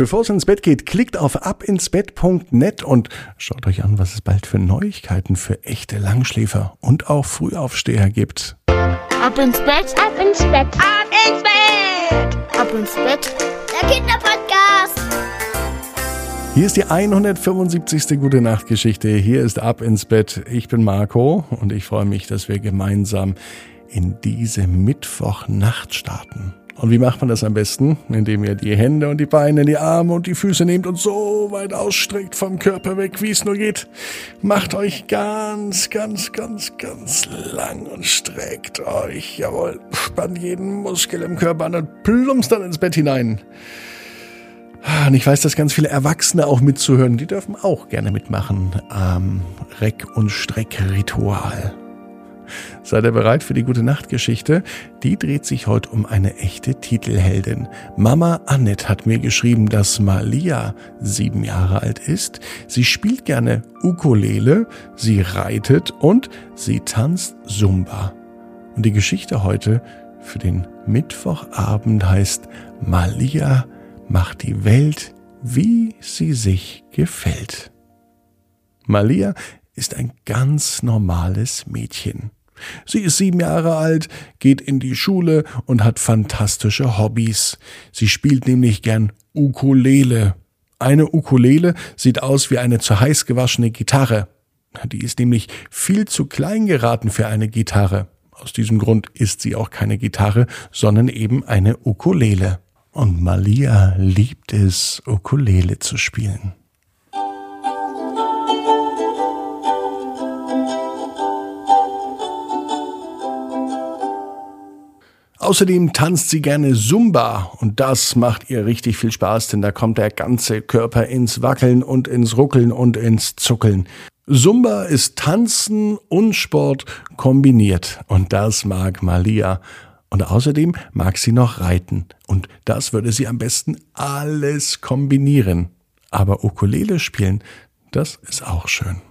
Bevor es ins Bett geht, klickt auf abinsbett.net und schaut euch an, was es bald für Neuigkeiten für echte Langschläfer und auch Frühaufsteher gibt. Ab ins Bett, ab ins Bett, ab ins Bett, ab ins Bett. Der Kinderpodcast. Hier ist die 175. Gute Nacht Geschichte. Hier ist Ab ins Bett. Ich bin Marco und ich freue mich, dass wir gemeinsam in diese Mittwochnacht starten. Und wie macht man das am besten? Indem ihr die Hände und die Beine, die Arme und die Füße nehmt und so weit ausstreckt vom Körper weg, wie es nur geht. Macht euch ganz, ganz, ganz, ganz lang und streckt euch. Jawohl, spannt jeden Muskel im Körper an und plumpst dann ins Bett hinein. Und ich weiß, dass ganz viele Erwachsene auch mitzuhören, die dürfen auch gerne mitmachen am Reck- und Streckritual. Seid ihr bereit für die gute Nachtgeschichte? Die dreht sich heute um eine echte Titelheldin. Mama Annette hat mir geschrieben, dass Malia sieben Jahre alt ist. Sie spielt gerne Ukulele, sie reitet und sie tanzt Zumba. Und die Geschichte heute für den Mittwochabend heißt Malia macht die Welt, wie sie sich gefällt. Malia ist ein ganz normales Mädchen. Sie ist sieben Jahre alt, geht in die Schule und hat fantastische Hobbys. Sie spielt nämlich gern Ukulele. Eine Ukulele sieht aus wie eine zu heiß gewaschene Gitarre. Die ist nämlich viel zu klein geraten für eine Gitarre. Aus diesem Grund ist sie auch keine Gitarre, sondern eben eine Ukulele. Und Malia liebt es, Ukulele zu spielen. Außerdem tanzt sie gerne Zumba und das macht ihr richtig viel Spaß, denn da kommt der ganze Körper ins Wackeln und ins Ruckeln und ins Zuckeln. Zumba ist Tanzen und Sport kombiniert und das mag Malia. Und außerdem mag sie noch reiten und das würde sie am besten alles kombinieren. Aber Ukulele spielen, das ist auch schön.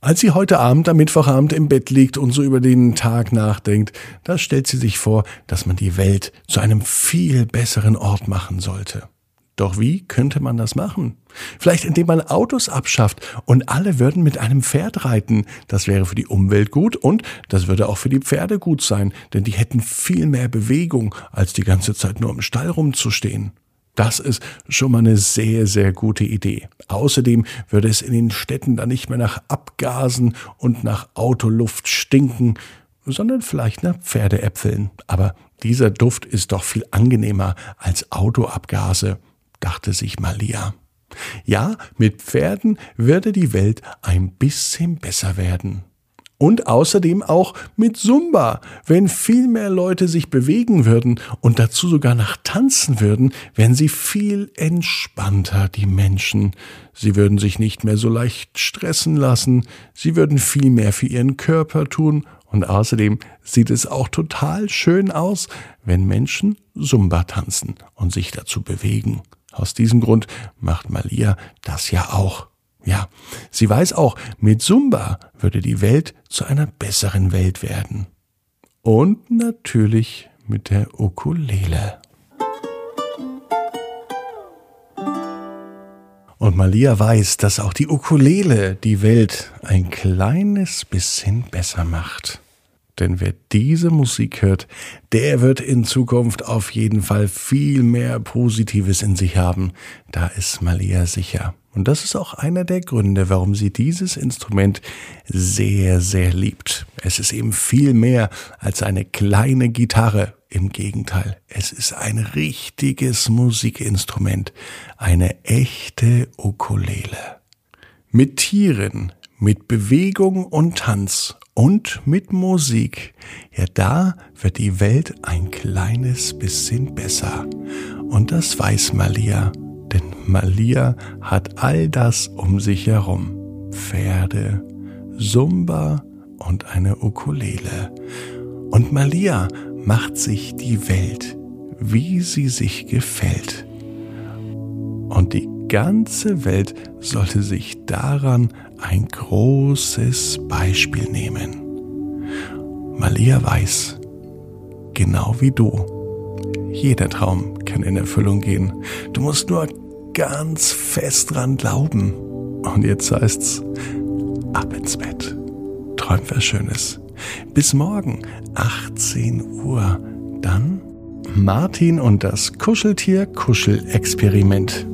Als sie heute Abend am Mittwochabend im Bett liegt und so über den Tag nachdenkt, da stellt sie sich vor, dass man die Welt zu einem viel besseren Ort machen sollte. Doch wie könnte man das machen? Vielleicht indem man Autos abschafft und alle würden mit einem Pferd reiten. Das wäre für die Umwelt gut und das würde auch für die Pferde gut sein, denn die hätten viel mehr Bewegung, als die ganze Zeit nur im Stall rumzustehen. Das ist schon mal eine sehr, sehr gute Idee. Außerdem würde es in den Städten dann nicht mehr nach Abgasen und nach Autoluft stinken, sondern vielleicht nach Pferdeäpfeln. Aber dieser Duft ist doch viel angenehmer als Autoabgase, dachte sich Malia. Ja, mit Pferden würde die Welt ein bisschen besser werden. Und außerdem auch mit Zumba. Wenn viel mehr Leute sich bewegen würden und dazu sogar nach tanzen würden, wären sie viel entspannter, die Menschen. Sie würden sich nicht mehr so leicht stressen lassen, sie würden viel mehr für ihren Körper tun und außerdem sieht es auch total schön aus, wenn Menschen Zumba tanzen und sich dazu bewegen. Aus diesem Grund macht Malia das ja auch. Ja, sie weiß auch, mit Zumba würde die Welt zu einer besseren Welt werden. Und natürlich mit der Ukulele. Und Malia weiß, dass auch die Ukulele die Welt ein kleines bisschen besser macht. Denn wer diese Musik hört, der wird in Zukunft auf jeden Fall viel mehr Positives in sich haben. Da ist Malia sicher. Und das ist auch einer der Gründe, warum sie dieses Instrument sehr, sehr liebt. Es ist eben viel mehr als eine kleine Gitarre. Im Gegenteil, es ist ein richtiges Musikinstrument, eine echte Ukulele. Mit Tieren, mit Bewegung und Tanz und mit Musik, ja da wird die Welt ein kleines bisschen besser. Und das weiß Malia denn Malia hat all das um sich herum. Pferde, Sumba und eine Ukulele. Und Malia macht sich die Welt, wie sie sich gefällt. Und die ganze Welt sollte sich daran ein großes Beispiel nehmen. Malia weiß, genau wie du, jeder Traum kann in Erfüllung gehen. Du musst nur ganz fest dran glauben. Und jetzt heißt's, ab ins Bett. Träum was Schönes. Bis morgen, 18 Uhr. Dann Martin und das Kuscheltier-Kuschelexperiment.